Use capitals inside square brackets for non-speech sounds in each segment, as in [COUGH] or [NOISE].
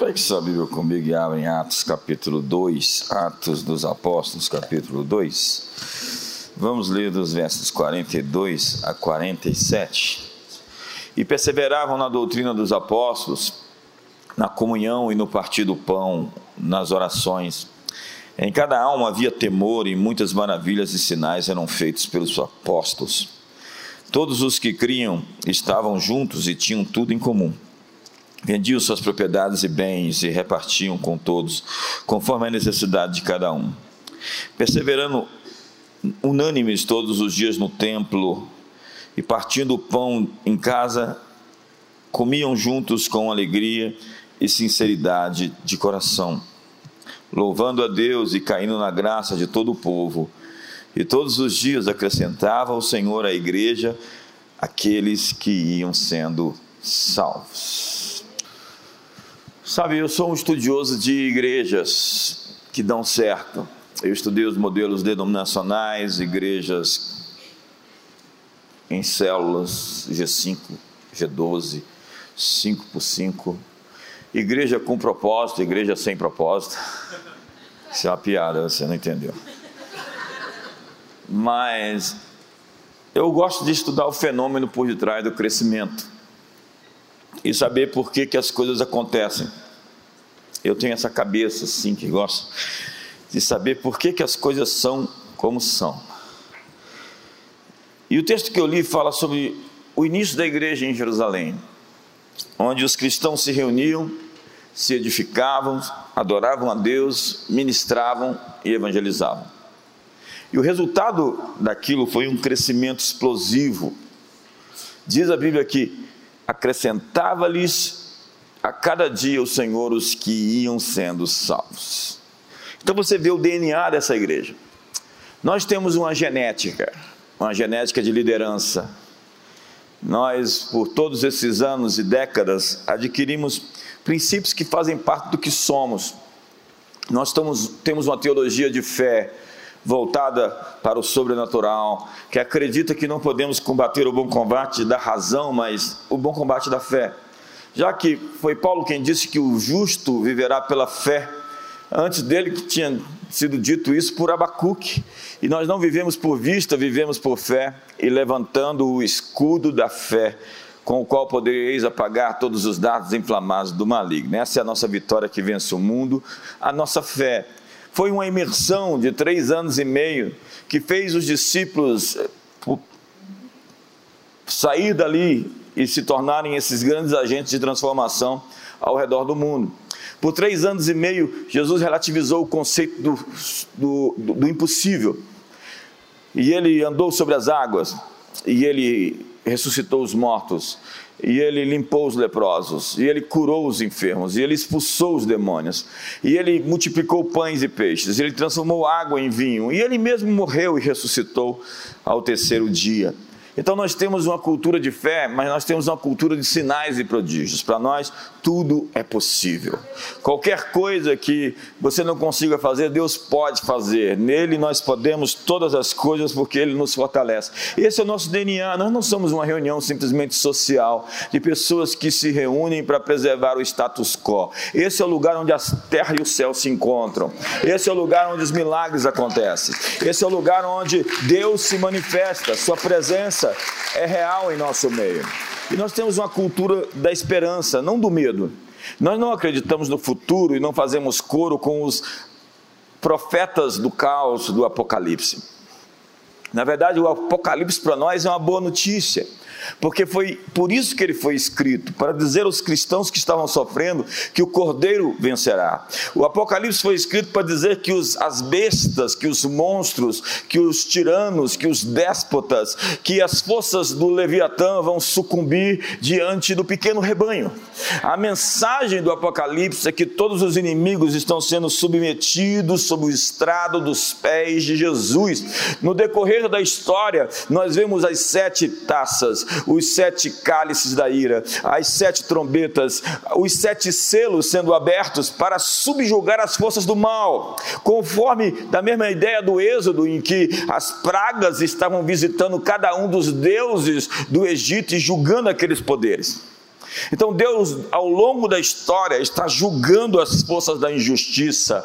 Pegue sua Bíblia comigo e abra em Atos capítulo 2, Atos dos Apóstolos capítulo 2. Vamos ler dos versos 42 a 47. E perseveravam na doutrina dos apóstolos, na comunhão e no partir do pão, nas orações. Em cada alma havia temor e muitas maravilhas e sinais eram feitos pelos apóstolos. Todos os que criam estavam juntos e tinham tudo em comum vendiam suas propriedades e bens e repartiam com todos, conforme a necessidade de cada um. Perseverando unânimes todos os dias no templo e partindo o pão em casa, comiam juntos com alegria e sinceridade de coração, louvando a Deus e caindo na graça de todo o povo. E todos os dias acrescentava o Senhor à igreja aqueles que iam sendo salvos. Sabe, eu sou um estudioso de igrejas que dão certo. Eu estudei os modelos denominacionais, igrejas em células, G5, G12, 5 por 5. Igreja com propósito, igreja sem propósito. Isso é uma piada, você não entendeu. Mas eu gosto de estudar o fenômeno por detrás do crescimento e saber por que, que as coisas acontecem. Eu tenho essa cabeça assim que gosto de saber por que, que as coisas são como são. E o texto que eu li fala sobre o início da igreja em Jerusalém, onde os cristãos se reuniam, se edificavam, adoravam a Deus, ministravam e evangelizavam. E o resultado daquilo foi um crescimento explosivo. Diz a Bíblia que acrescentava-lhes a cada dia o Senhor os que iam sendo salvos. Então você vê o DNA dessa igreja. Nós temos uma genética, uma genética de liderança. Nós, por todos esses anos e décadas, adquirimos princípios que fazem parte do que somos. Nós estamos, temos uma teologia de fé, voltada para o sobrenatural, que acredita que não podemos combater o bom combate da razão, mas o bom combate da fé. Já que foi Paulo quem disse que o justo viverá pela fé, antes dele que tinha sido dito isso por Abacuque. E nós não vivemos por vista, vivemos por fé, e levantando o escudo da fé, com o qual podereis apagar todos os dados inflamados do maligno. Essa é a nossa vitória que vence o mundo, a nossa fé. Foi uma imersão de três anos e meio que fez os discípulos eh, sair dali e se tornarem esses grandes agentes de transformação ao redor do mundo. Por três anos e meio, Jesus relativizou o conceito do, do, do, impossível. E ele andou sobre as águas, e ele ressuscitou os mortos, e ele limpou os leprosos, e ele curou os enfermos, e ele expulsou os demônios, e ele multiplicou pães e peixes, e ele transformou água em vinho, e ele mesmo morreu e ressuscitou ao terceiro dia. Então nós temos uma cultura de fé, mas nós temos uma cultura de sinais e prodígios. Para nós, tudo é possível. Qualquer coisa que você não consiga fazer, Deus pode fazer. Nele nós podemos todas as coisas porque Ele nos fortalece. Esse é o nosso DNA. Nós não somos uma reunião simplesmente social de pessoas que se reúnem para preservar o status quo. Esse é o lugar onde a terra e o céu se encontram. Esse é o lugar onde os milagres acontecem. Esse é o lugar onde Deus se manifesta. Sua presença é real em nosso meio. E nós temos uma cultura da esperança, não do medo. Nós não acreditamos no futuro e não fazemos coro com os profetas do caos do Apocalipse. Na verdade, o Apocalipse para nós é uma boa notícia porque foi por isso que ele foi escrito, para dizer aos cristãos que estavam sofrendo que o cordeiro vencerá. O Apocalipse foi escrito para dizer que os, as bestas, que os monstros, que os tiranos, que os déspotas, que as forças do Leviatã vão sucumbir diante do pequeno rebanho. A mensagem do Apocalipse é que todos os inimigos estão sendo submetidos sob o estrado dos pés de Jesus. No decorrer da história, nós vemos as sete taças, os sete cálices da ira, as sete trombetas, os sete selos sendo abertos para subjugar as forças do mal, conforme da mesma ideia do Êxodo, em que as pragas estavam visitando cada um dos deuses do Egito e julgando aqueles poderes. Então Deus, ao longo da história, está julgando as forças da injustiça.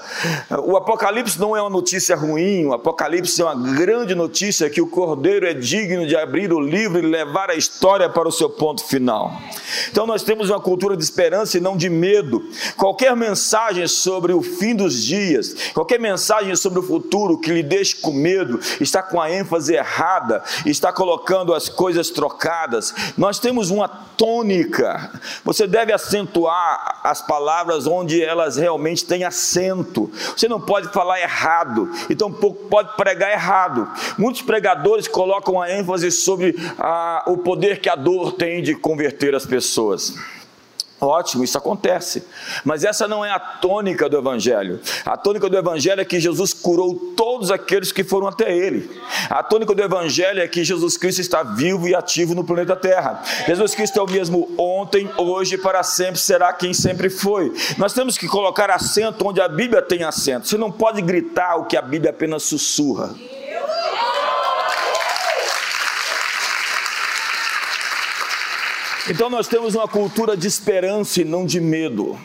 O Apocalipse não é uma notícia ruim, o Apocalipse é uma grande notícia que o Cordeiro é digno de abrir o livro e levar a história para o seu ponto final. Então nós temos uma cultura de esperança e não de medo. Qualquer mensagem sobre o fim dos dias, qualquer mensagem sobre o futuro que lhe deixe com medo, está com a ênfase errada, está colocando as coisas trocadas. Nós temos uma tônica. Você deve acentuar as palavras onde elas realmente têm acento. Você não pode falar errado, então pode pregar errado. Muitos pregadores colocam a ênfase sobre a, o poder que a dor tem de converter as pessoas. Ótimo, isso acontece. Mas essa não é a tônica do Evangelho. A tônica do Evangelho é que Jesus curou todos aqueles que foram até Ele. A tônica do Evangelho é que Jesus Cristo está vivo e ativo no planeta Terra. Jesus Cristo é o mesmo ontem, hoje, para sempre, será quem sempre foi. Nós temos que colocar acento onde a Bíblia tem acento. Você não pode gritar o que a Bíblia apenas sussurra. Então nós temos uma cultura de esperança e não de medo.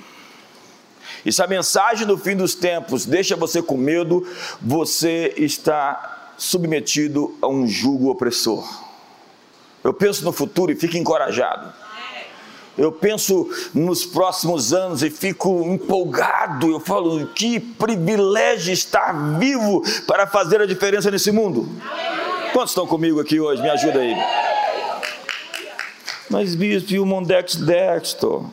E se a mensagem do fim dos tempos deixa você com medo, você está submetido a um jugo opressor. Eu penso no futuro e fico encorajado. Eu penso nos próximos anos e fico empolgado. Eu falo, que privilégio estar vivo para fazer a diferença nesse mundo. Quantos estão comigo aqui hoje? Me ajuda aí. Mas, bispo, e o Mondex Dextor?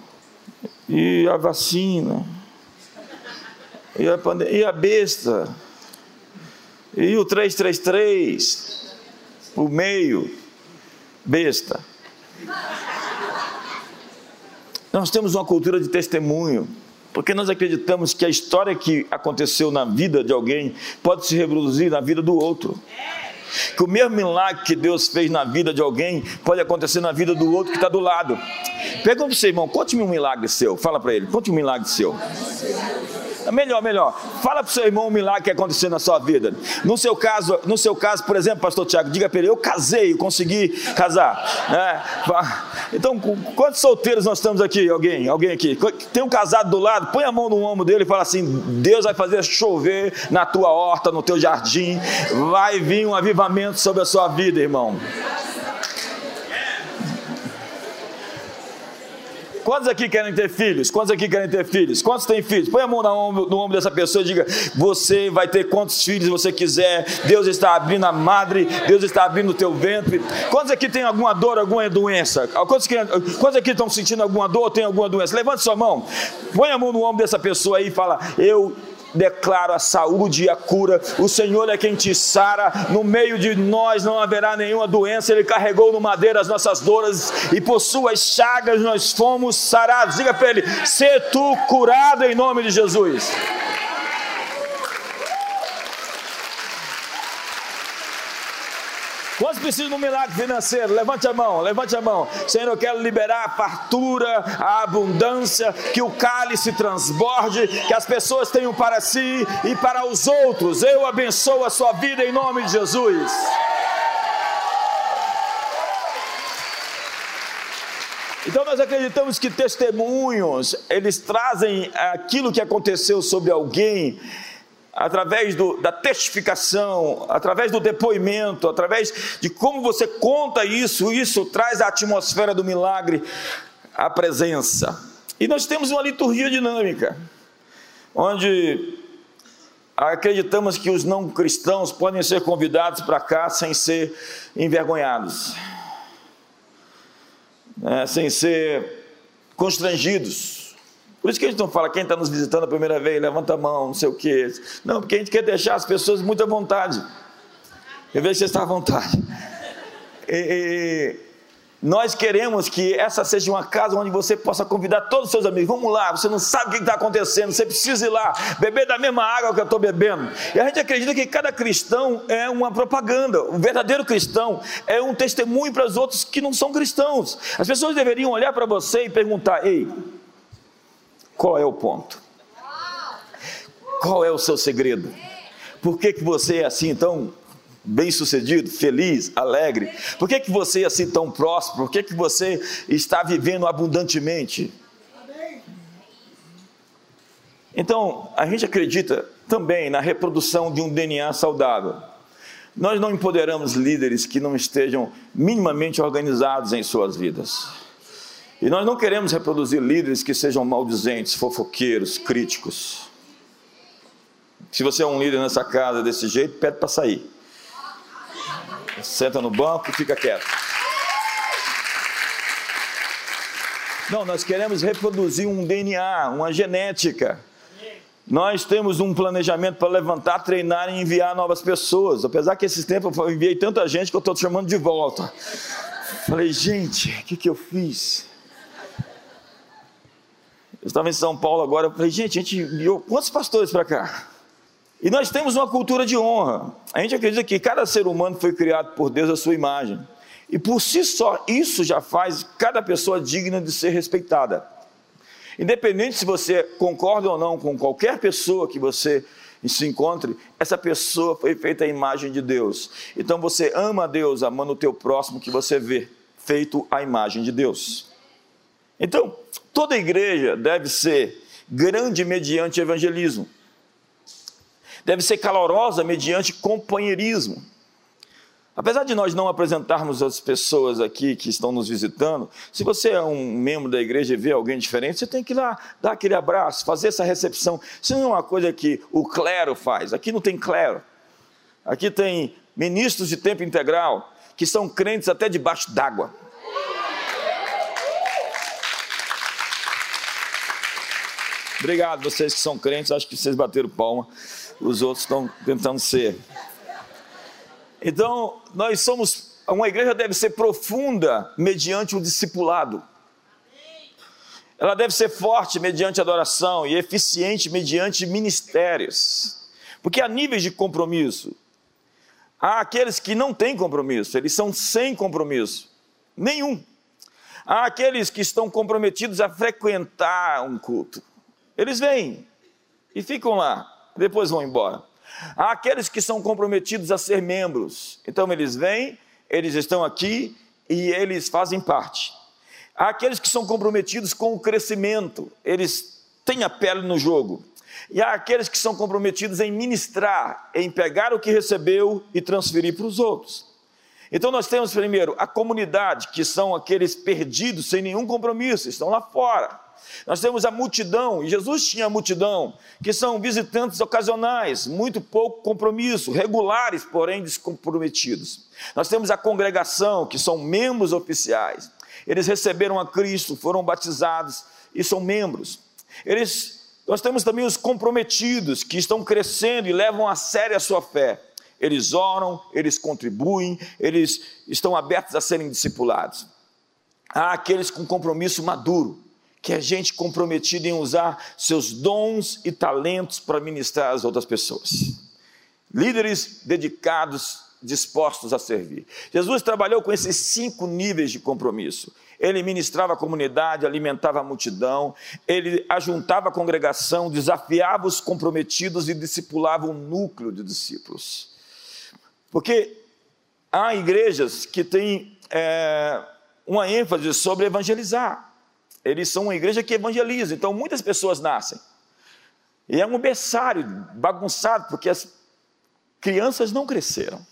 E a vacina? E a, pande... e a besta? E o 333? O meio? Besta. Nós temos uma cultura de testemunho, porque nós acreditamos que a história que aconteceu na vida de alguém pode se reproduzir na vida do outro. Que o mesmo milagre que Deus fez na vida de alguém pode acontecer na vida do outro que está do lado. Pergunta para seu irmão, conte-me um milagre seu. Fala para ele, conte um milagre seu. Melhor, melhor. Fala para o seu irmão um milagre que aconteceu na sua vida. No seu caso, no seu caso, por exemplo, pastor Tiago, diga para ele, eu casei, eu consegui casar. É. Então, quantos solteiros nós estamos aqui? Alguém? Alguém aqui? Tem um casado do lado, põe a mão no ombro dele e fala assim: Deus vai fazer chover na tua horta, no teu jardim, vai vir um avivamento sobre a sua vida, irmão. Quantos aqui querem ter filhos? Quantos aqui querem ter filhos? Quantos têm filhos? Põe a mão no ombro, dessa pessoa e diga: Você vai ter quantos filhos você quiser. Deus está abrindo a madre, Deus está abrindo o teu ventre. Quantos aqui têm alguma dor, alguma doença? Quantos, quantos aqui estão sentindo alguma dor ou têm alguma doença? Levante sua mão. Põe a mão no ombro dessa pessoa aí e fala: Eu declaro a saúde e a cura. O Senhor é quem te sara. No meio de nós não haverá nenhuma doença. Ele carregou no madeiro as nossas dores e por suas chagas nós fomos sarados. Diga para ele: "Se tu curado em nome de Jesus". Quantos precisam de um milagre financeiro? Levante a mão, levante a mão. Senhor, eu quero liberar a fartura, a abundância, que o cálice transborde, que as pessoas tenham para si e para os outros. Eu abençoo a sua vida em nome de Jesus. Então nós acreditamos que testemunhos, eles trazem aquilo que aconteceu sobre alguém através do, da testificação, através do depoimento, através de como você conta isso, isso traz a atmosfera do milagre, a presença. E nós temos uma liturgia dinâmica, onde acreditamos que os não cristãos podem ser convidados para cá sem ser envergonhados, né, sem ser constrangidos por isso que a gente não fala, quem está nos visitando a primeira vez, levanta a mão, não sei o quê. Não, porque a gente quer deixar as pessoas muito à vontade. Eu vejo que você está à vontade. E, e, nós queremos que essa seja uma casa onde você possa convidar todos os seus amigos. Vamos lá, você não sabe o que está acontecendo, você precisa ir lá, beber da mesma água que eu estou bebendo. E a gente acredita que cada cristão é uma propaganda. O verdadeiro cristão é um testemunho para os outros que não são cristãos. As pessoas deveriam olhar para você e perguntar: ei, qual é o ponto? Qual é o seu segredo? Por que, que você é assim tão bem-sucedido, feliz, alegre? Por que, que você é assim tão próspero? Por que, que você está vivendo abundantemente? Então, a gente acredita também na reprodução de um DNA saudável. Nós não empoderamos líderes que não estejam minimamente organizados em suas vidas. E nós não queremos reproduzir líderes que sejam maldizentes, fofoqueiros, críticos. Se você é um líder nessa casa desse jeito, pede para sair. Senta no banco e fica quieto. Não, nós queremos reproduzir um DNA, uma genética. Nós temos um planejamento para levantar, treinar e enviar novas pessoas. Apesar que esses tempos eu enviei tanta gente que eu estou te chamando de volta. Falei, gente, o que, que eu fiz? Eu estava em São Paulo agora, eu falei, gente, a gente enviou quantos pastores para cá? E nós temos uma cultura de honra. A gente acredita que cada ser humano foi criado por Deus à sua imagem. E por si só, isso já faz cada pessoa digna de ser respeitada. Independente se você concorda ou não com qualquer pessoa que você se encontre, essa pessoa foi feita à imagem de Deus. Então você ama a Deus, amando o teu próximo que você vê, feito à imagem de Deus. Então, toda igreja deve ser grande mediante evangelismo deve ser calorosa mediante companheirismo. Apesar de nós não apresentarmos as pessoas aqui que estão nos visitando, se você é um membro da igreja e vê alguém diferente, você tem que ir lá dar aquele abraço, fazer essa recepção. Isso não é uma coisa que o clero faz. Aqui não tem clero. Aqui tem ministros de tempo integral que são crentes até debaixo d'água. Obrigado, vocês que são crentes, acho que vocês bateram palma os outros estão tentando ser. Então, nós somos, uma igreja deve ser profunda mediante o discipulado. Ela deve ser forte mediante adoração e eficiente mediante ministérios. Porque há níveis de compromisso. Há aqueles que não têm compromisso, eles são sem compromisso. Nenhum. Há aqueles que estão comprometidos a frequentar um culto. Eles vêm e ficam lá depois vão embora. Há aqueles que são comprometidos a ser membros, então eles vêm, eles estão aqui e eles fazem parte. Há aqueles que são comprometidos com o crescimento, eles têm a pele no jogo. E há aqueles que são comprometidos em ministrar, em pegar o que recebeu e transferir para os outros. Então nós temos primeiro a comunidade, que são aqueles perdidos sem nenhum compromisso, estão lá fora. Nós temos a multidão, e Jesus tinha a multidão, que são visitantes ocasionais, muito pouco compromisso, regulares, porém descomprometidos. Nós temos a congregação, que são membros oficiais. Eles receberam a Cristo, foram batizados e são membros. Eles, nós temos também os comprometidos, que estão crescendo e levam a sério a sua fé. Eles oram, eles contribuem, eles estão abertos a serem discipulados. Há aqueles com compromisso maduro, que é gente comprometida em usar seus dons e talentos para ministrar às outras pessoas. Líderes dedicados, dispostos a servir. Jesus trabalhou com esses cinco níveis de compromisso. Ele ministrava a comunidade, alimentava a multidão, ele ajuntava a congregação, desafiava os comprometidos e discipulava um núcleo de discípulos. Porque há igrejas que têm é, uma ênfase sobre evangelizar eles são uma igreja que evangeliza, então muitas pessoas nascem. E é um berçário bagunçado, porque as crianças não cresceram.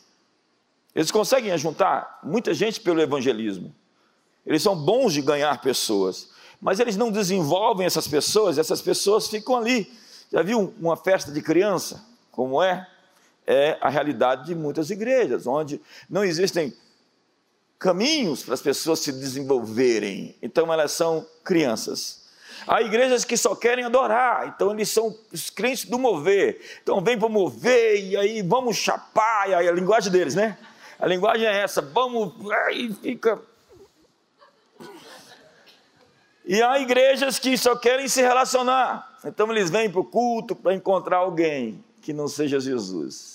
Eles conseguem juntar muita gente pelo evangelismo. Eles são bons de ganhar pessoas, mas eles não desenvolvem essas pessoas, essas pessoas ficam ali. Já viu uma festa de criança? Como é? É a realidade de muitas igrejas, onde não existem caminhos para as pessoas se desenvolverem. Então elas são crianças. Há igrejas que só querem adorar, então eles são os crentes do mover. Então vem para mover e aí vamos chapar, aí a linguagem deles, né? A linguagem é essa, vamos, aí fica. E há igrejas que só querem se relacionar. Então eles vêm para o culto para encontrar alguém que não seja Jesus.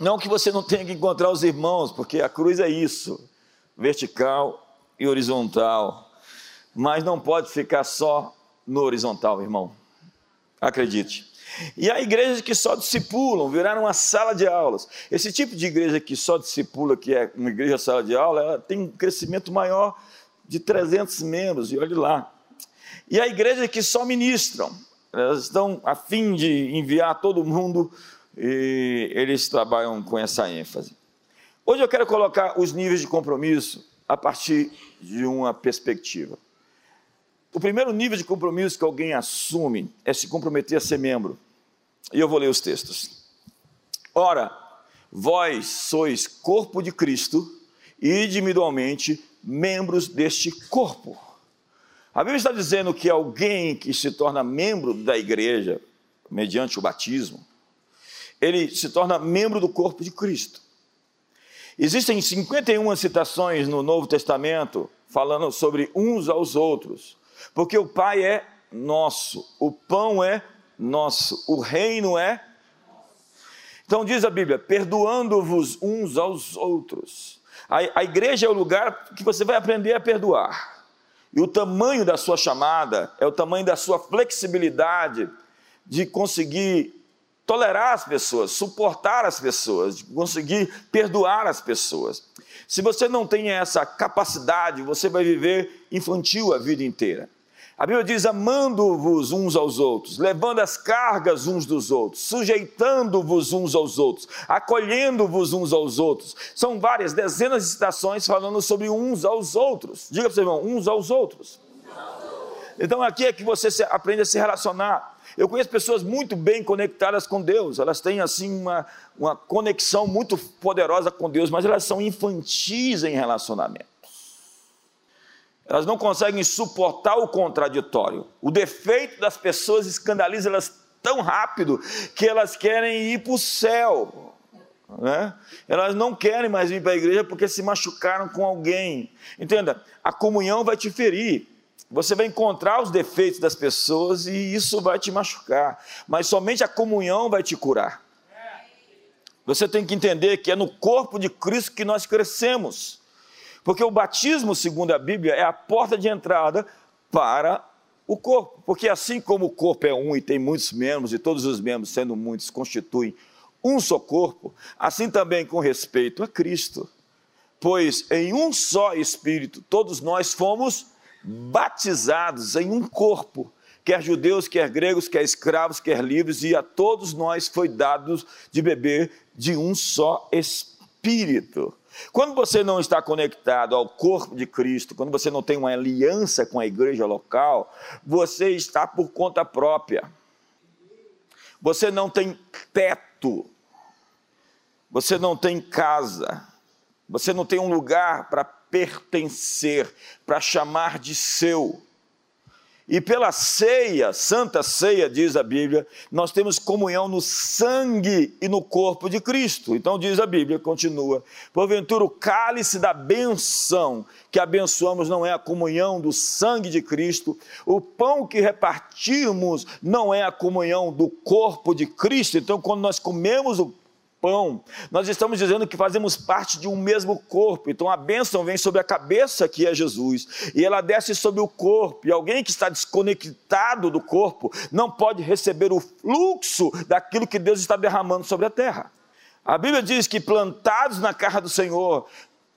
Não que você não tenha que encontrar os irmãos, porque a cruz é isso, vertical e horizontal. Mas não pode ficar só no horizontal, irmão. Acredite. E há igrejas que só discipulam, viraram uma sala de aulas. Esse tipo de igreja que só discipula, que é uma igreja sala de aula, ela tem um crescimento maior de 300 membros, e olhe lá. E há igrejas que só ministram, elas estão a fim de enviar todo mundo e eles trabalham com essa ênfase. Hoje eu quero colocar os níveis de compromisso a partir de uma perspectiva. O primeiro nível de compromisso que alguém assume é se comprometer a ser membro. E eu vou ler os textos. Ora, vós sois corpo de Cristo e individualmente membros deste corpo. A Bíblia está dizendo que alguém que se torna membro da igreja, mediante o batismo, ele se torna membro do corpo de Cristo. Existem 51 citações no Novo Testamento falando sobre uns aos outros. Porque o Pai é nosso, o pão é nosso, o reino é. Então diz a Bíblia: perdoando-vos uns aos outros. A, a igreja é o lugar que você vai aprender a perdoar. E o tamanho da sua chamada é o tamanho da sua flexibilidade de conseguir tolerar as pessoas, suportar as pessoas, conseguir perdoar as pessoas. Se você não tem essa capacidade, você vai viver infantil a vida inteira. A Bíblia diz: amando-vos uns aos outros, levando as cargas uns dos outros, sujeitando-vos uns aos outros, acolhendo-vos uns aos outros. São várias, dezenas de citações falando sobre uns aos outros. Diga para o seu irmão: uns aos outros. Então aqui é que você aprende a se relacionar. Eu conheço pessoas muito bem conectadas com Deus, elas têm assim uma, uma conexão muito poderosa com Deus, mas elas são infantis em relacionamento. Elas não conseguem suportar o contraditório. O defeito das pessoas escandaliza elas tão rápido que elas querem ir para o céu. Né? Elas não querem mais vir para a igreja porque se machucaram com alguém. Entenda, a comunhão vai te ferir. Você vai encontrar os defeitos das pessoas e isso vai te machucar, mas somente a comunhão vai te curar. Você tem que entender que é no corpo de Cristo que nós crescemos, porque o batismo, segundo a Bíblia, é a porta de entrada para o corpo, porque assim como o corpo é um e tem muitos membros, e todos os membros, sendo muitos, constituem um só corpo, assim também com respeito a Cristo. Pois em um só Espírito todos nós fomos batizados em um corpo, quer judeus, quer gregos, quer escravos, quer livres, e a todos nós foi dado de beber de um só Espírito. Quando você não está conectado ao corpo de Cristo, quando você não tem uma aliança com a igreja local, você está por conta própria. Você não tem teto. Você não tem casa. Você não tem um lugar para pertencer, para chamar de seu. E pela ceia, santa ceia, diz a Bíblia, nós temos comunhão no sangue e no corpo de Cristo. Então diz a Bíblia, continua: porventura o cálice da benção que abençoamos não é a comunhão do sangue de Cristo, o pão que repartimos não é a comunhão do corpo de Cristo. Então, quando nós comemos o pão. Nós estamos dizendo que fazemos parte de um mesmo corpo. Então a bênção vem sobre a cabeça, que é Jesus, e ela desce sobre o corpo. E alguém que está desconectado do corpo não pode receber o fluxo daquilo que Deus está derramando sobre a terra. A Bíblia diz que plantados na casa do Senhor,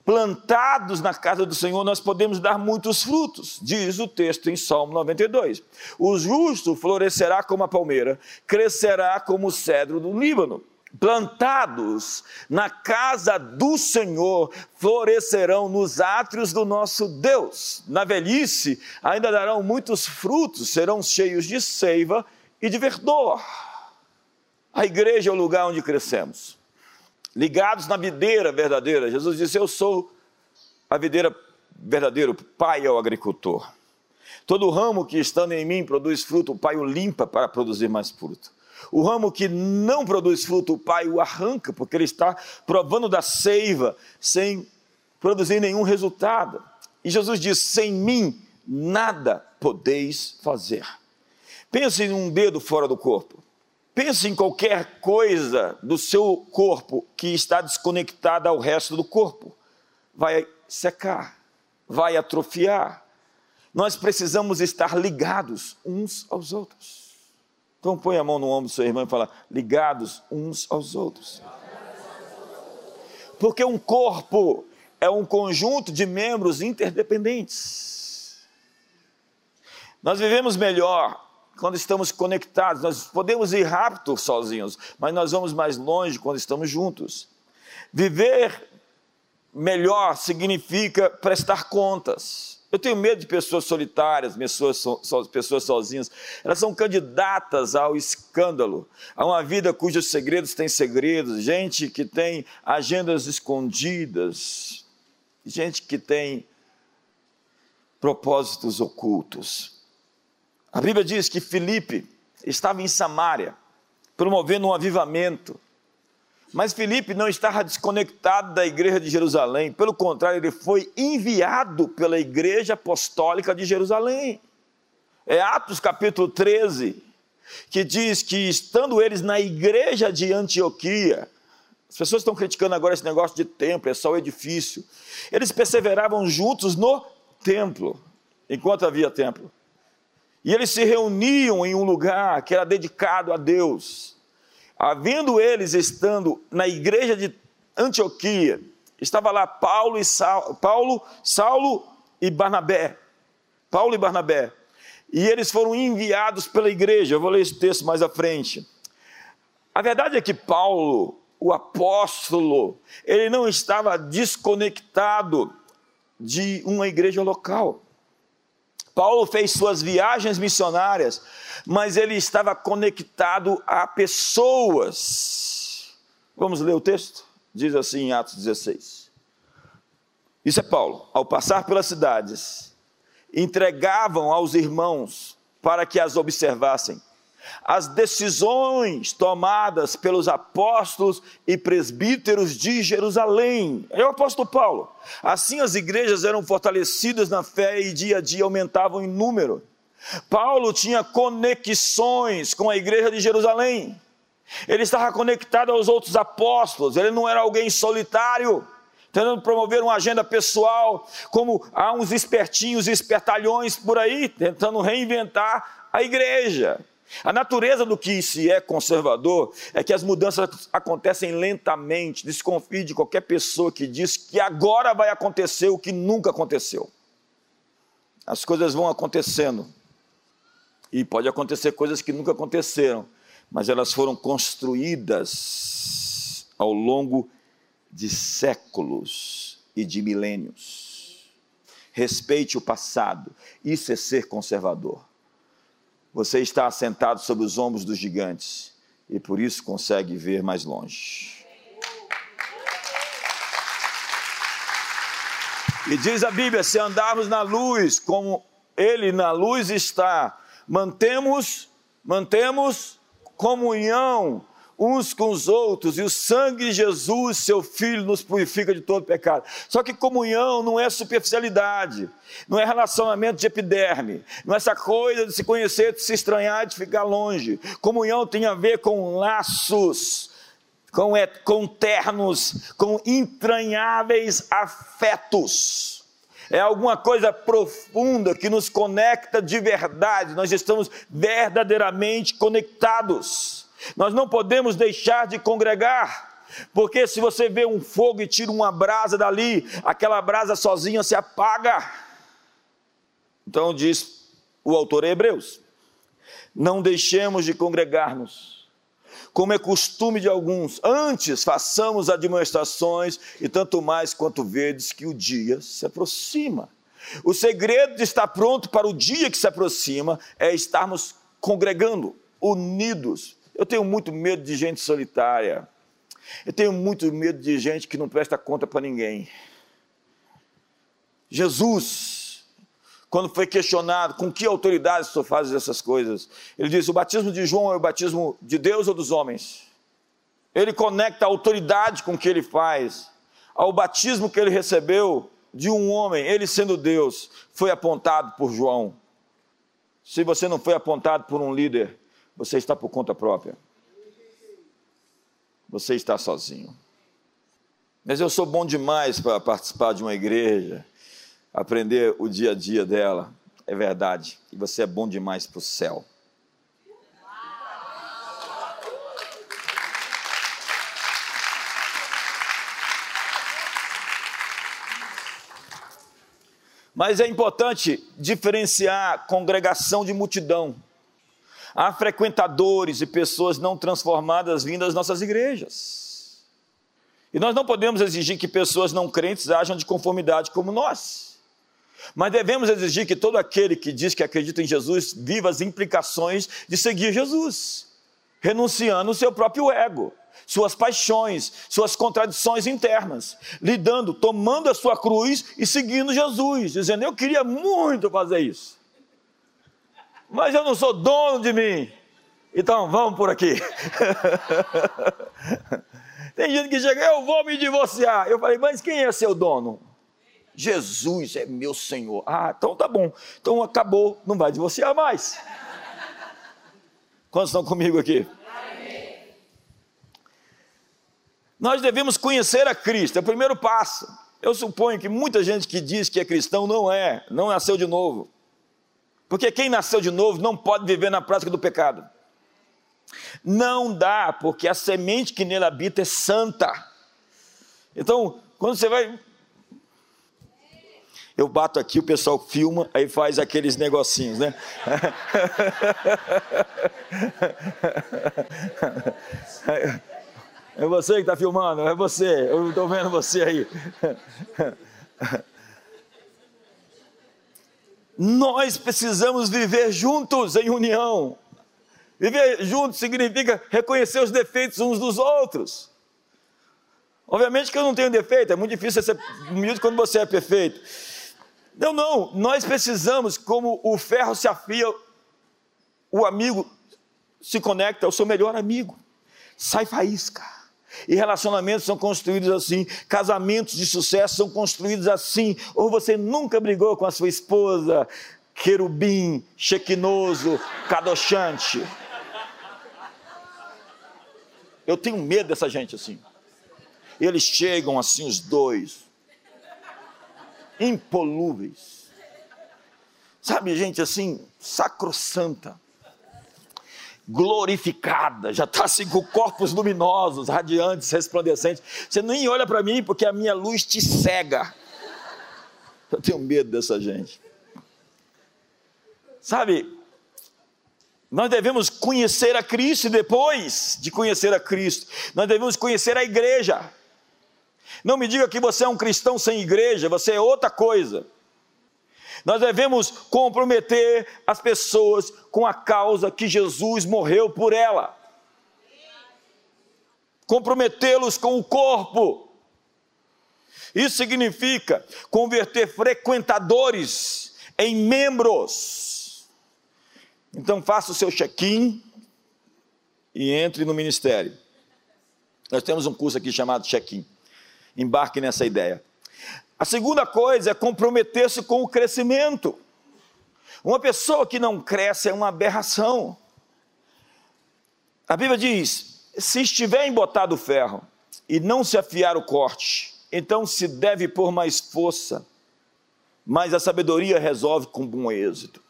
plantados na casa do Senhor, nós podemos dar muitos frutos, diz o texto em Salmo 92. O justo florescerá como a palmeira, crescerá como o cedro do Líbano plantados na casa do Senhor, florescerão nos átrios do nosso Deus. Na velhice, ainda darão muitos frutos, serão cheios de seiva e de verdor. A igreja é o lugar onde crescemos. Ligados na videira verdadeira. Jesus disse: Eu sou a videira verdadeira, o Pai é o agricultor. Todo ramo que estando em mim produz fruto, o Pai o limpa para produzir mais fruto. O ramo que não produz fruto, o pai o arranca, porque ele está provando da seiva sem produzir nenhum resultado. E Jesus diz: sem mim nada podeis fazer. Pense em um dedo fora do corpo. Pense em qualquer coisa do seu corpo que está desconectada ao resto do corpo. Vai secar, vai atrofiar. Nós precisamos estar ligados uns aos outros. Então põe a mão no ombro do seu irmão e fala: ligados uns aos outros. Porque um corpo é um conjunto de membros interdependentes. Nós vivemos melhor quando estamos conectados. Nós podemos ir rápido sozinhos, mas nós vamos mais longe quando estamos juntos. Viver melhor significa prestar contas. Eu tenho medo de pessoas solitárias, pessoas, so, pessoas sozinhas. Elas são candidatas ao escândalo, a uma vida cujos segredos têm segredos, gente que tem agendas escondidas, gente que tem propósitos ocultos. A Bíblia diz que Filipe estava em Samaria, promovendo um avivamento. Mas Filipe não estava desconectado da igreja de Jerusalém, pelo contrário, ele foi enviado pela igreja apostólica de Jerusalém. É Atos capítulo 13, que diz que estando eles na igreja de Antioquia, as pessoas estão criticando agora esse negócio de templo, é só o edifício. Eles perseveravam juntos no templo, enquanto havia templo. E eles se reuniam em um lugar que era dedicado a Deus. Havendo eles estando na igreja de Antioquia, estava lá Paulo e Saulo, Paulo, Saulo e Barnabé. Paulo e Barnabé. E eles foram enviados pela igreja. Eu vou ler esse texto mais à frente. A verdade é que Paulo, o apóstolo, ele não estava desconectado de uma igreja local. Paulo fez suas viagens missionárias, mas ele estava conectado a pessoas. Vamos ler o texto? Diz assim em Atos 16. Isso é Paulo. Ao passar pelas cidades, entregavam aos irmãos para que as observassem as decisões tomadas pelos apóstolos e presbíteros de Jerusalém. É o apóstolo Paulo. Assim as igrejas eram fortalecidas na fé e dia a dia aumentavam em número. Paulo tinha conexões com a igreja de Jerusalém. Ele estava conectado aos outros apóstolos, ele não era alguém solitário, tentando promover uma agenda pessoal, como há uns espertinhos e espertalhões por aí, tentando reinventar a igreja. A natureza do que se é conservador é que as mudanças acontecem lentamente. Desconfie de qualquer pessoa que diz que agora vai acontecer o que nunca aconteceu. As coisas vão acontecendo. E pode acontecer coisas que nunca aconteceram, mas elas foram construídas ao longo de séculos e de milênios. Respeite o passado, isso é ser conservador. Você está assentado sobre os ombros dos gigantes e por isso consegue ver mais longe. E diz a Bíblia: se andarmos na luz, como Ele na luz está, mantemos, mantemos comunhão uns com os outros, e o sangue de Jesus, seu Filho, nos purifica de todo pecado. Só que comunhão não é superficialidade, não é relacionamento de epiderme, não é essa coisa de se conhecer, de se estranhar, de ficar longe. Comunhão tem a ver com laços, com, com ternos, com entranháveis afetos é alguma coisa profunda que nos conecta de verdade, nós estamos verdadeiramente conectados. Nós não podemos deixar de congregar. Porque se você vê um fogo e tira uma brasa dali, aquela brasa sozinha se apaga. Então diz o autor Hebreus: não deixemos de congregar-nos, como é costume de alguns, antes façamos administrações, e tanto mais quanto vedes que o dia se aproxima. O segredo de estar pronto para o dia que se aproxima é estarmos congregando, unidos, eu tenho muito medo de gente solitária. Eu tenho muito medo de gente que não presta conta para ninguém. Jesus, quando foi questionado com que autoridade o senhor faz essas coisas, ele disse: o batismo de João é o batismo de Deus ou dos homens? Ele conecta a autoridade com que ele faz ao batismo que ele recebeu de um homem, ele sendo Deus, foi apontado por João. Se você não foi apontado por um líder, você está por conta própria. Você está sozinho. Mas eu sou bom demais para participar de uma igreja, aprender o dia a dia dela. É verdade. E você é bom demais para o céu. Mas é importante diferenciar congregação de multidão. Há frequentadores e pessoas não transformadas vindo às nossas igrejas. E nós não podemos exigir que pessoas não crentes ajam de conformidade como nós. Mas devemos exigir que todo aquele que diz que acredita em Jesus viva as implicações de seguir Jesus, renunciando o seu próprio ego, suas paixões, suas contradições internas, lidando, tomando a sua cruz e seguindo Jesus, dizendo: Eu queria muito fazer isso, mas eu não sou dono de mim, então vamos por aqui. [LAUGHS] Tem gente que chega, eu vou me divorciar. Eu falei, mas quem é seu dono? Jesus é meu Senhor. Ah, então tá bom. Então acabou, não vai divorciar mais. Quantos estão comigo aqui? Nós devemos conhecer a Cristo, é o primeiro passo. Eu suponho que muita gente que diz que é cristão não é, não nasceu de novo. Porque quem nasceu de novo não pode viver na prática do pecado. Não dá, porque a semente que nele habita é santa. Então, quando você vai eu bato aqui, o pessoal filma, aí faz aqueles negocinhos, né? [LAUGHS] É você que está filmando, é você, eu estou vendo você aí. Nós precisamos viver juntos em união. Viver juntos significa reconhecer os defeitos uns dos outros. Obviamente que eu não tenho defeito, é muito difícil ser humilde quando você é perfeito. Não, não, nós precisamos, como o ferro se afia, o amigo se conecta ao seu melhor amigo. Sai faísca. E relacionamentos são construídos assim, casamentos de sucesso são construídos assim. Ou você nunca brigou com a sua esposa, querubim, chequinoso, cadochante. Eu tenho medo dessa gente assim. Eles chegam assim, os dois, impolúveis. Sabe, gente assim, sacrossanta, glorificada, já está assim com corpos luminosos, radiantes, resplandecentes. Você nem olha para mim porque a minha luz te cega. Eu tenho medo dessa gente. Sabe, nós devemos conhecer a Cristo e depois de conhecer a Cristo, nós devemos conhecer a igreja. Não me diga que você é um cristão sem igreja, você é outra coisa. Nós devemos comprometer as pessoas com a causa que Jesus morreu por ela. Comprometê-los com o corpo. Isso significa converter frequentadores em membros. Então faça o seu check-in e entre no ministério. Nós temos um curso aqui chamado check-in embarque nessa ideia. A segunda coisa é comprometer-se com o crescimento. Uma pessoa que não cresce é uma aberração. A Bíblia diz: se estiver embotado o ferro e não se afiar o corte, então se deve pôr mais força, mas a sabedoria resolve com bom êxito.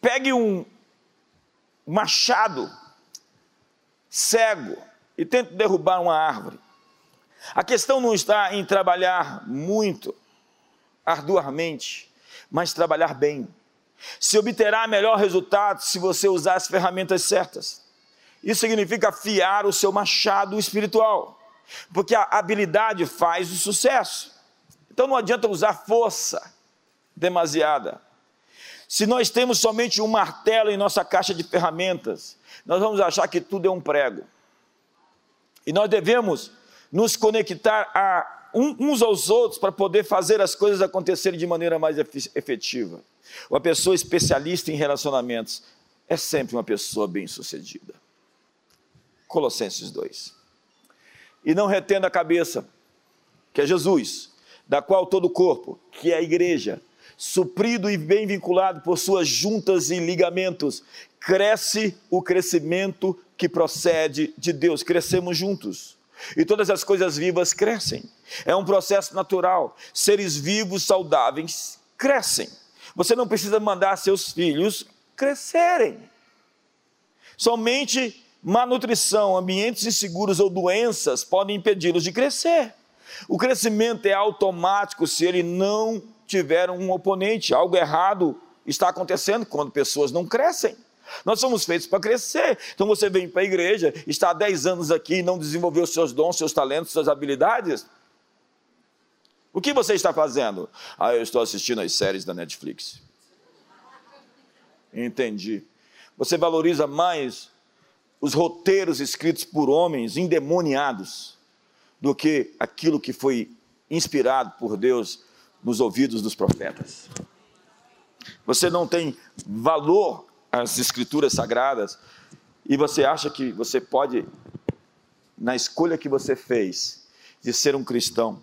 Pegue um machado cego e tente derrubar uma árvore. A questão não está em trabalhar muito, arduamente, mas trabalhar bem. Se obterá melhor resultado se você usar as ferramentas certas. Isso significa afiar o seu machado espiritual, porque a habilidade faz o sucesso. Então não adianta usar força demasiada. Se nós temos somente um martelo em nossa caixa de ferramentas, nós vamos achar que tudo é um prego. E nós devemos nos conectar a uns aos outros para poder fazer as coisas acontecerem de maneira mais efetiva. Uma pessoa especialista em relacionamentos é sempre uma pessoa bem-sucedida. Colossenses 2. E não retendo a cabeça, que é Jesus, da qual todo o corpo, que é a igreja, suprido e bem vinculado por suas juntas e ligamentos, cresce o crescimento que procede de Deus. Crescemos juntos e todas as coisas vivas crescem. É um processo natural. Seres vivos, saudáveis, crescem. Você não precisa mandar seus filhos crescerem. Somente malnutrição, ambientes inseguros ou doenças podem impedi-los de crescer. O crescimento é automático se ele não tiveram um oponente. Algo errado está acontecendo quando pessoas não crescem. Nós somos feitos para crescer. Então você vem para a igreja, está há 10 anos aqui e não desenvolveu seus dons, seus talentos, suas habilidades. O que você está fazendo? Ah, eu estou assistindo as séries da Netflix. Entendi. Você valoriza mais os roteiros escritos por homens endemoniados do que aquilo que foi inspirado por Deus nos ouvidos dos profetas. Você não tem valor às escrituras sagradas e você acha que você pode, na escolha que você fez de ser um cristão,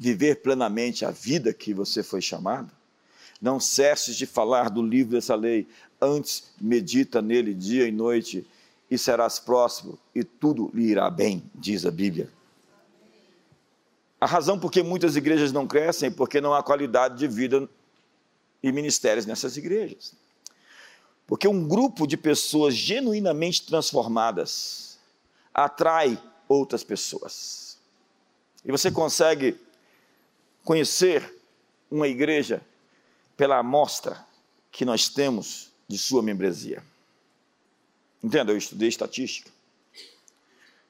viver plenamente a vida que você foi chamado? Não cesses de falar do livro dessa lei, antes medita nele dia e noite, e serás próximo, e tudo lhe irá bem, diz a Bíblia. A razão por que muitas igrejas não crescem é porque não há qualidade de vida e ministérios nessas igrejas. Porque um grupo de pessoas genuinamente transformadas atrai outras pessoas. E você consegue conhecer uma igreja pela amostra que nós temos de sua membresia. Entenda, eu estudei estatística.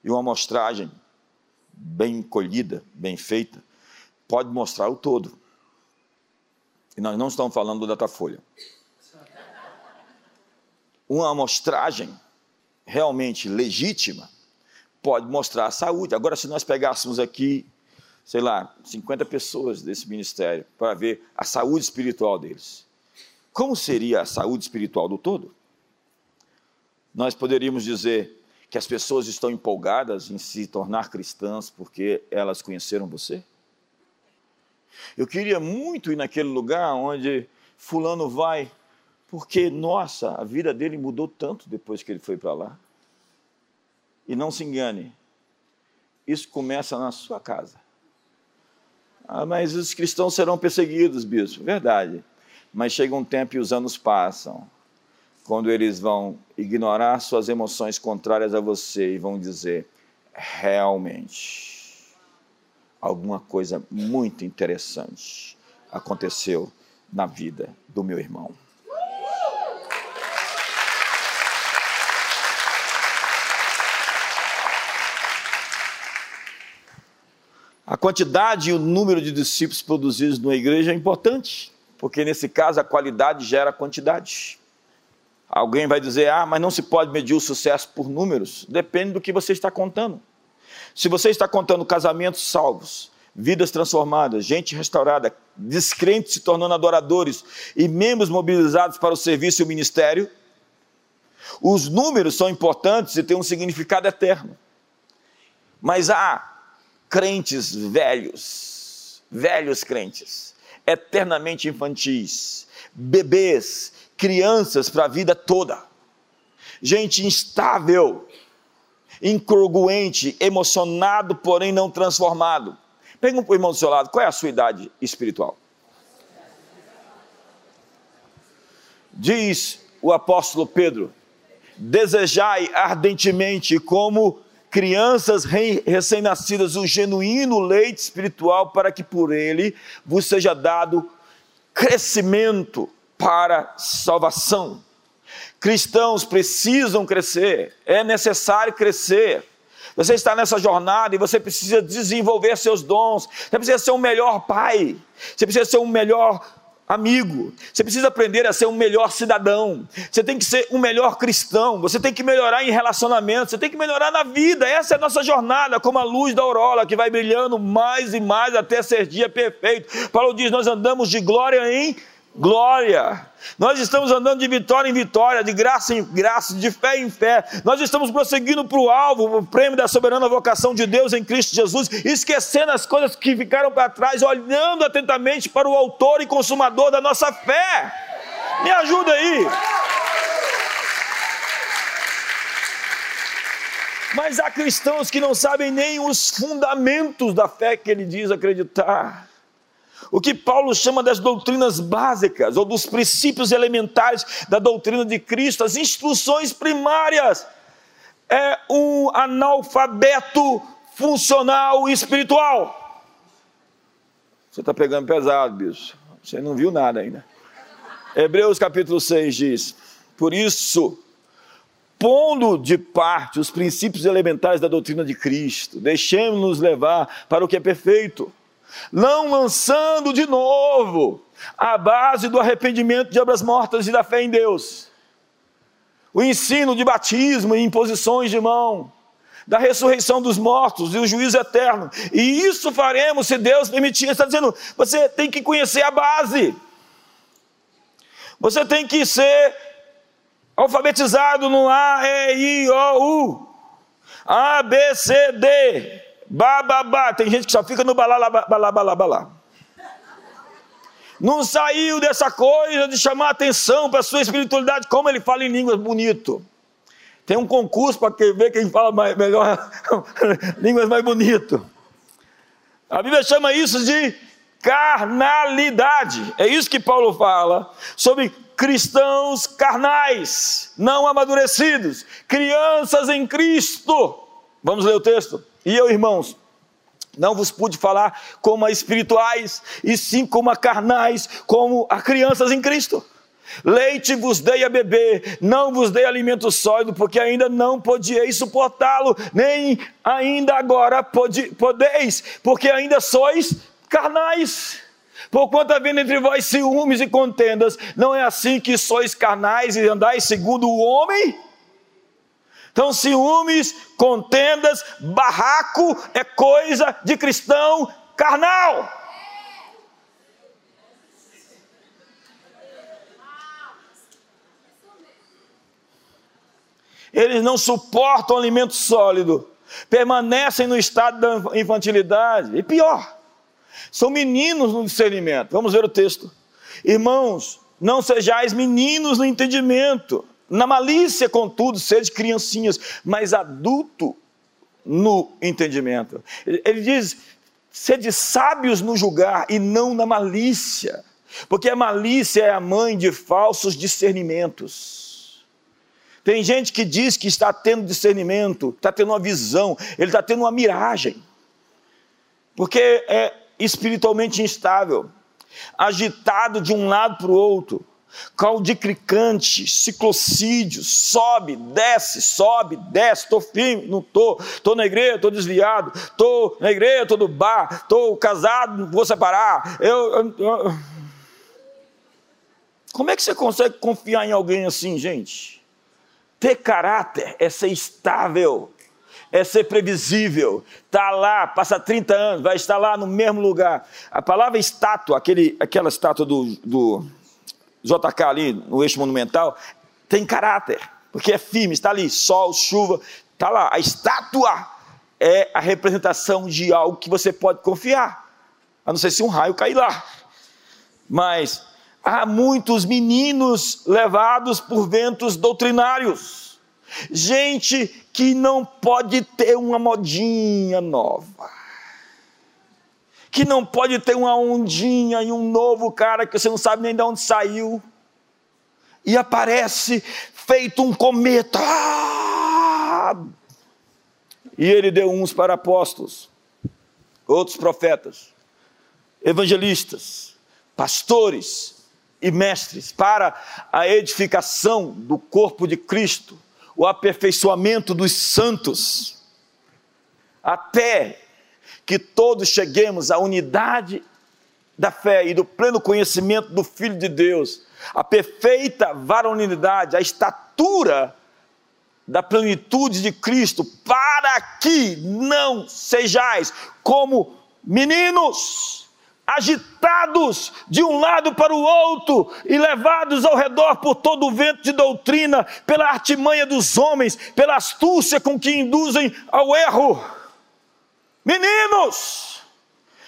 E uma amostragem bem colhida, bem feita, pode mostrar o todo. E nós não estamos falando do Datafolha. Uma amostragem realmente legítima pode mostrar a saúde. Agora, se nós pegássemos aqui, sei lá, 50 pessoas desse ministério para ver a saúde espiritual deles, como seria a saúde espiritual do todo? Nós poderíamos dizer que as pessoas estão empolgadas em se tornar cristãs porque elas conheceram você? Eu queria muito ir naquele lugar onde Fulano vai, porque, nossa, a vida dele mudou tanto depois que ele foi para lá. E não se engane, isso começa na sua casa. Ah, mas os cristãos serão perseguidos, bispo. Verdade. Mas chega um tempo e os anos passam quando eles vão ignorar suas emoções contrárias a você e vão dizer: realmente, alguma coisa muito interessante aconteceu na vida do meu irmão. A quantidade e o número de discípulos produzidos numa igreja é importante, porque nesse caso a qualidade gera quantidade. Alguém vai dizer, ah, mas não se pode medir o sucesso por números. Depende do que você está contando. Se você está contando casamentos salvos, vidas transformadas, gente restaurada, descrentes se tornando adoradores e membros mobilizados para o serviço e o ministério, os números são importantes e têm um significado eterno. Mas há crentes velhos, velhos crentes, eternamente infantis, bebês crianças para a vida toda. Gente instável, incongruente, emocionado, porém não transformado. Pergunta para o irmão do seu lado: qual é a sua idade espiritual? Diz o apóstolo Pedro: desejai ardentemente, como crianças recém-nascidas, o genuíno leite espiritual, para que por ele vos seja dado crescimento para salvação. Cristãos precisam crescer, é necessário crescer. Você está nessa jornada e você precisa desenvolver seus dons. Você precisa ser um melhor pai. Você precisa ser um melhor amigo. Você precisa aprender a ser um melhor cidadão. Você tem que ser um melhor cristão. Você tem que melhorar em relacionamento. Você tem que melhorar na vida. Essa é a nossa jornada, como a luz da aurora que vai brilhando mais e mais até ser dia perfeito. Paulo diz: Nós andamos de glória em glória. Nós estamos andando de vitória em vitória, de graça em graça, de fé em fé. Nós estamos prosseguindo para o alvo, o prêmio da soberana vocação de Deus em Cristo Jesus, esquecendo as coisas que ficaram para trás, olhando atentamente para o autor e consumador da nossa fé. Me ajuda aí. Mas há cristãos que não sabem nem os fundamentos da fé que ele diz acreditar. O que Paulo chama das doutrinas básicas ou dos princípios elementares da doutrina de Cristo, as instruções primárias, é um analfabeto funcional e espiritual. Você está pegando pesado, bicho. Você não viu nada ainda. Hebreus capítulo 6 diz: Por isso, pondo de parte os princípios elementares da doutrina de Cristo, deixemos-nos levar para o que é perfeito, não lançando de novo a base do arrependimento de obras mortas e da fé em Deus. O ensino de batismo e imposições de mão, da ressurreição dos mortos e o juízo eterno. E isso faremos se Deus permitir. Está dizendo, você tem que conhecer a base. Você tem que ser alfabetizado no A, E, I, O, U. A, B, C, D. Ba, ba, ba. Tem gente que só fica no balá, balá, balá, balá. Não saiu dessa coisa de chamar atenção para a sua espiritualidade, como ele fala em línguas bonito. Tem um concurso para ver quem fala mais, melhor [LAUGHS] línguas mais bonito. A Bíblia chama isso de carnalidade. É isso que Paulo fala sobre cristãos carnais, não amadurecidos, crianças em Cristo. Vamos ler o texto? E eu, irmãos, não vos pude falar como a espirituais, e sim como a carnais, como a crianças em Cristo. Leite vos dei a beber, não vos dei alimento sólido, porque ainda não podieis suportá-lo, nem ainda agora pode, podeis, porque ainda sois carnais. Porquanto havendo entre vós ciúmes e contendas, não é assim que sois carnais e andais segundo o homem? Então, ciúmes, contendas, barraco é coisa de cristão carnal. Eles não suportam alimento sólido, permanecem no estado da infantilidade. E pior, são meninos no discernimento. Vamos ver o texto. Irmãos, não sejais meninos no entendimento na malícia, contudo, sede criancinhas, mas adulto no entendimento. Ele diz: sede sábios no julgar e não na malícia, porque a malícia é a mãe de falsos discernimentos. Tem gente que diz que está tendo discernimento, está tendo uma visão, ele está tendo uma miragem, porque é espiritualmente instável, agitado de um lado para o outro Caldicricante, ciclocídio, sobe, desce, sobe, desce, estou firme, não estou, estou na igreja, estou desviado, estou na igreja, estou no bar, estou casado, não vou separar. Eu, eu, eu, Como é que você consegue confiar em alguém assim, gente? Ter caráter é ser estável, é ser previsível. Está lá, passa 30 anos, vai estar lá no mesmo lugar. A palavra estátua, aquele, aquela estátua do, do JK ali no eixo monumental, tem caráter, porque é firme, está ali, sol, chuva, está lá. A estátua é a representação de algo que você pode confiar, a não ser se um raio cair lá. Mas há muitos meninos levados por ventos doutrinários, gente que não pode ter uma modinha nova que não pode ter uma ondinha e um novo cara que você não sabe nem de onde saiu, e aparece feito um cometa. E ele deu uns para apóstolos, outros profetas, evangelistas, pastores e mestres, para a edificação do corpo de Cristo, o aperfeiçoamento dos santos, até que todos cheguemos à unidade da fé e do pleno conhecimento do Filho de Deus, a perfeita varonilidade, a estatura da plenitude de Cristo, para que não sejais como meninos, agitados de um lado para o outro e levados ao redor por todo o vento de doutrina, pela artimanha dos homens, pela astúcia com que induzem ao erro Meninos,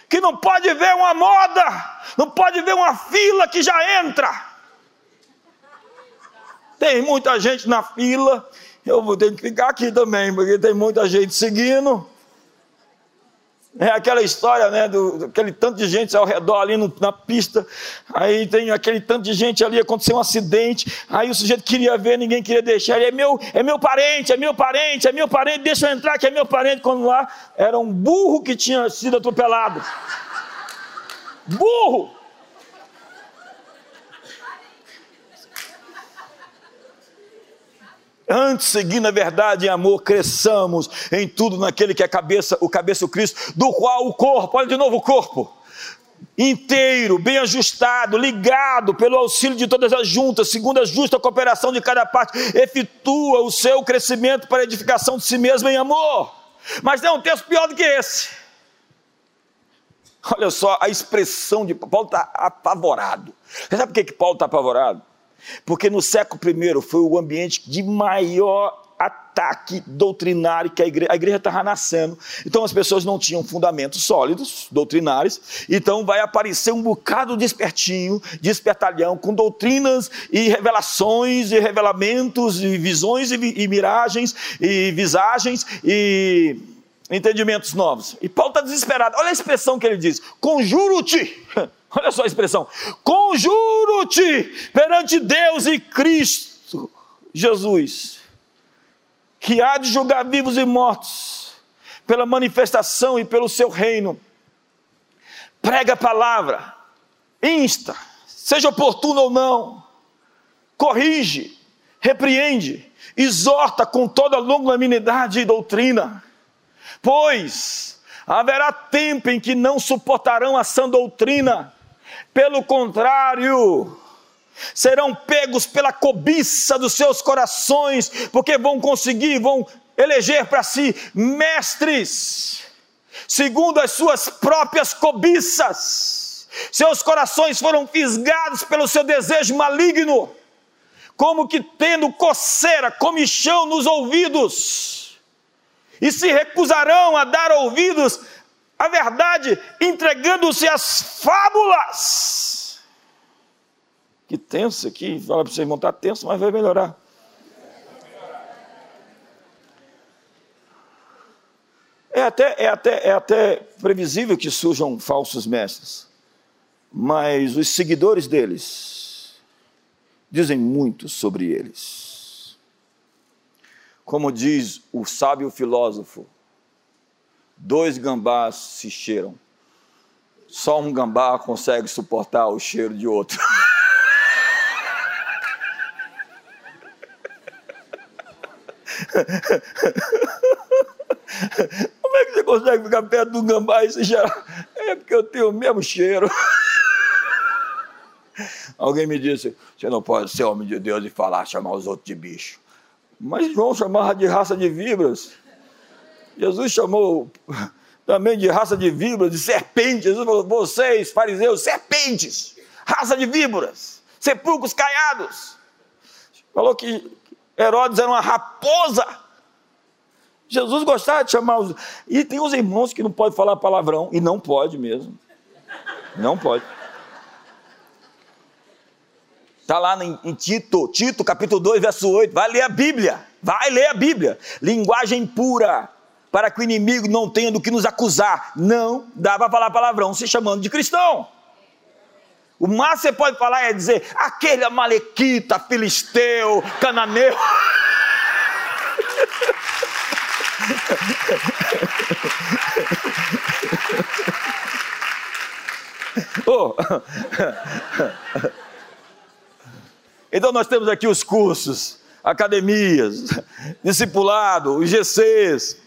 que não pode ver uma moda, não pode ver uma fila que já entra. Tem muita gente na fila, eu vou ter que ficar aqui também, porque tem muita gente seguindo. É aquela história, né, do, aquele tanto de gente ao redor ali no, na pista, aí tem aquele tanto de gente ali, aconteceu um acidente, aí o sujeito queria ver, ninguém queria deixar, ele é meu, é meu parente, é meu parente, é meu parente, deixa eu entrar que é meu parente, quando lá era um burro que tinha sido atropelado. Burro! Antes, seguindo a verdade em amor, cresçamos em tudo naquele que é cabeça, o cabeça o Cristo, do qual o corpo, olha de novo o corpo, inteiro, bem ajustado, ligado pelo auxílio de todas as juntas, segundo a justa cooperação de cada parte, efetua o seu crescimento para a edificação de si mesmo em amor. Mas tem um texto pior do que esse. Olha só a expressão de Paulo está apavorado. Você sabe por que, que Paulo está apavorado? Porque no século I foi o ambiente de maior ataque doutrinário que a igreja, a igreja estava nascendo. Então as pessoas não tinham fundamentos sólidos, doutrinários. Então vai aparecer um bocado de espertinho, de espertalhão, com doutrinas e revelações e revelamentos e visões e, e miragens e visagens e entendimentos novos. E Paulo está desesperado. Olha a expressão que ele diz: conjuro-te. [LAUGHS] Olha só a expressão: conjuro-te perante Deus e Cristo Jesus, que há de julgar vivos e mortos, pela manifestação e pelo seu reino. Prega a palavra, insta, seja oportuno ou não, corrige, repreende, exorta com toda longanimidade e doutrina Pois haverá tempo em que não suportarão a sã doutrina, pelo contrário, serão pegos pela cobiça dos seus corações, porque vão conseguir, vão eleger para si mestres, segundo as suas próprias cobiças. Seus corações foram fisgados pelo seu desejo maligno, como que tendo coceira, comichão nos ouvidos e se recusarão a dar ouvidos à verdade, entregando-se às fábulas. Que tenso aqui, fala para vocês montar tenso, mas vai melhorar. É até, é, até, é até previsível que surjam falsos mestres, mas os seguidores deles dizem muito sobre eles. Como diz o sábio filósofo, dois gambás se cheiram. Só um gambá consegue suportar o cheiro de outro. [LAUGHS] Como é que você consegue ficar perto do gambá e se cheirar? É porque eu tenho o mesmo cheiro. [LAUGHS] Alguém me disse: você não pode ser homem de Deus e falar, chamar os outros de bicho. Mas João chamava de raça de víboras. Jesus chamou também de raça de víboras, de serpentes. Jesus falou: vocês, fariseus, serpentes, raça de víboras, sepulcros caiados. Falou que Herodes era uma raposa. Jesus gostava de chamar os. E tem os irmãos que não podem falar palavrão, e não pode mesmo. Não pode. Está lá em, Tito, Tito capítulo 2, verso 8. Vai ler a Bíblia. Vai ler a Bíblia. Linguagem pura, para que o inimigo não tenha do que nos acusar. Não dá para falar palavrão se chamando de cristão. O que você pode falar é dizer aquele amalequita, filisteu, cananeu. [LAUGHS] oh. [LAUGHS] Então nós temos aqui os cursos, academias, [LAUGHS] discipulado, os GCs.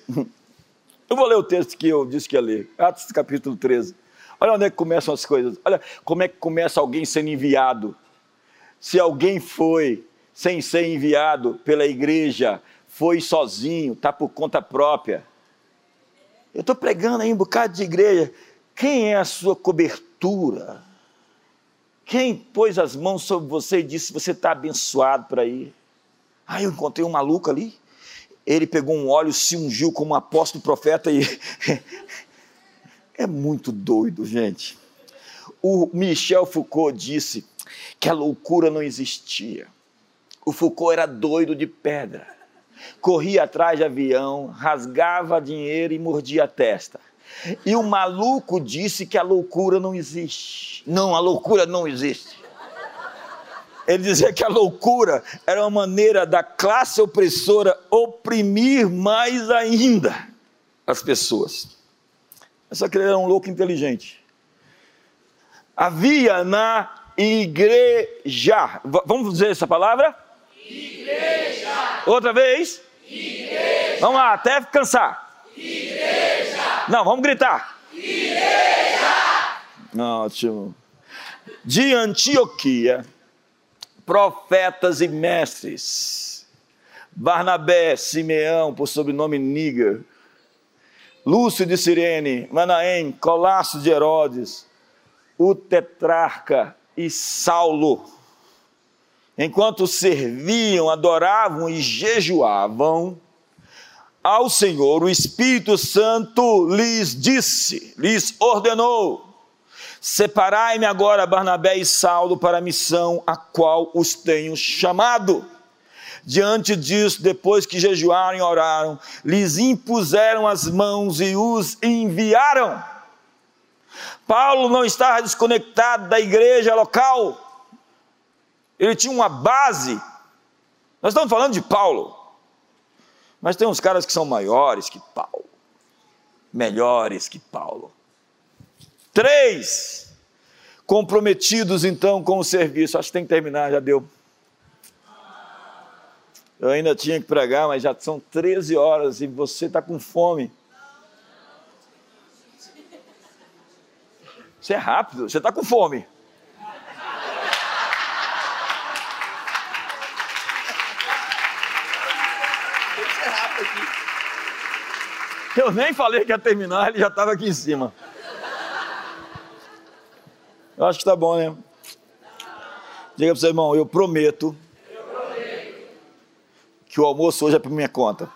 Eu vou ler o texto que eu disse que ia ler, Atos capítulo 13. Olha onde é que começam as coisas. Olha como é que começa alguém sendo enviado. Se alguém foi sem ser enviado pela igreja, foi sozinho, está por conta própria. Eu estou pregando aí um bocado de igreja. Quem é a sua cobertura? Quem pôs as mãos sobre você e disse: Você está abençoado para ir? Ah, eu encontrei um maluco ali. Ele pegou um óleo, se ungiu como apóstolo profeta e. [LAUGHS] é muito doido, gente. O Michel Foucault disse que a loucura não existia. O Foucault era doido de pedra. Corria atrás de avião, rasgava dinheiro e mordia a testa. E o maluco disse que a loucura não existe. Não, a loucura não existe. Ele dizia que a loucura era uma maneira da classe opressora oprimir mais ainda as pessoas. Só que ele era um louco inteligente. Havia na igreja, vamos dizer essa palavra? Igreja Outra vez. Igreja. Vamos lá, até cansar. Igreja. Não, vamos gritar. Igreja. Ótimo. De Antioquia, profetas e mestres. Barnabé, Simeão, por sobrenome Níger. Lúcio de Sirene, Manaém, Colasso de Herodes, o tetrarca e Saulo enquanto serviam, adoravam e jejuavam ao Senhor, o Espírito Santo lhes disse, lhes ordenou: Separai-me agora Barnabé e Saulo para a missão a qual os tenho chamado. Diante disso, depois que jejuaram e oraram, lhes impuseram as mãos e os enviaram. Paulo não estava desconectado da igreja local, ele tinha uma base. Nós estamos falando de Paulo, mas tem uns caras que são maiores que Paulo, melhores que Paulo. Três, comprometidos então com o serviço. Acho que tem que terminar, já deu. Eu ainda tinha que pregar, mas já são 13 horas e você está com fome. Você é rápido, você está com fome. Eu nem falei que ia terminar, ele já estava aqui em cima. Eu acho que está bom, né? Diga para o seu irmão, eu prometo, eu prometo que o almoço hoje é por minha conta.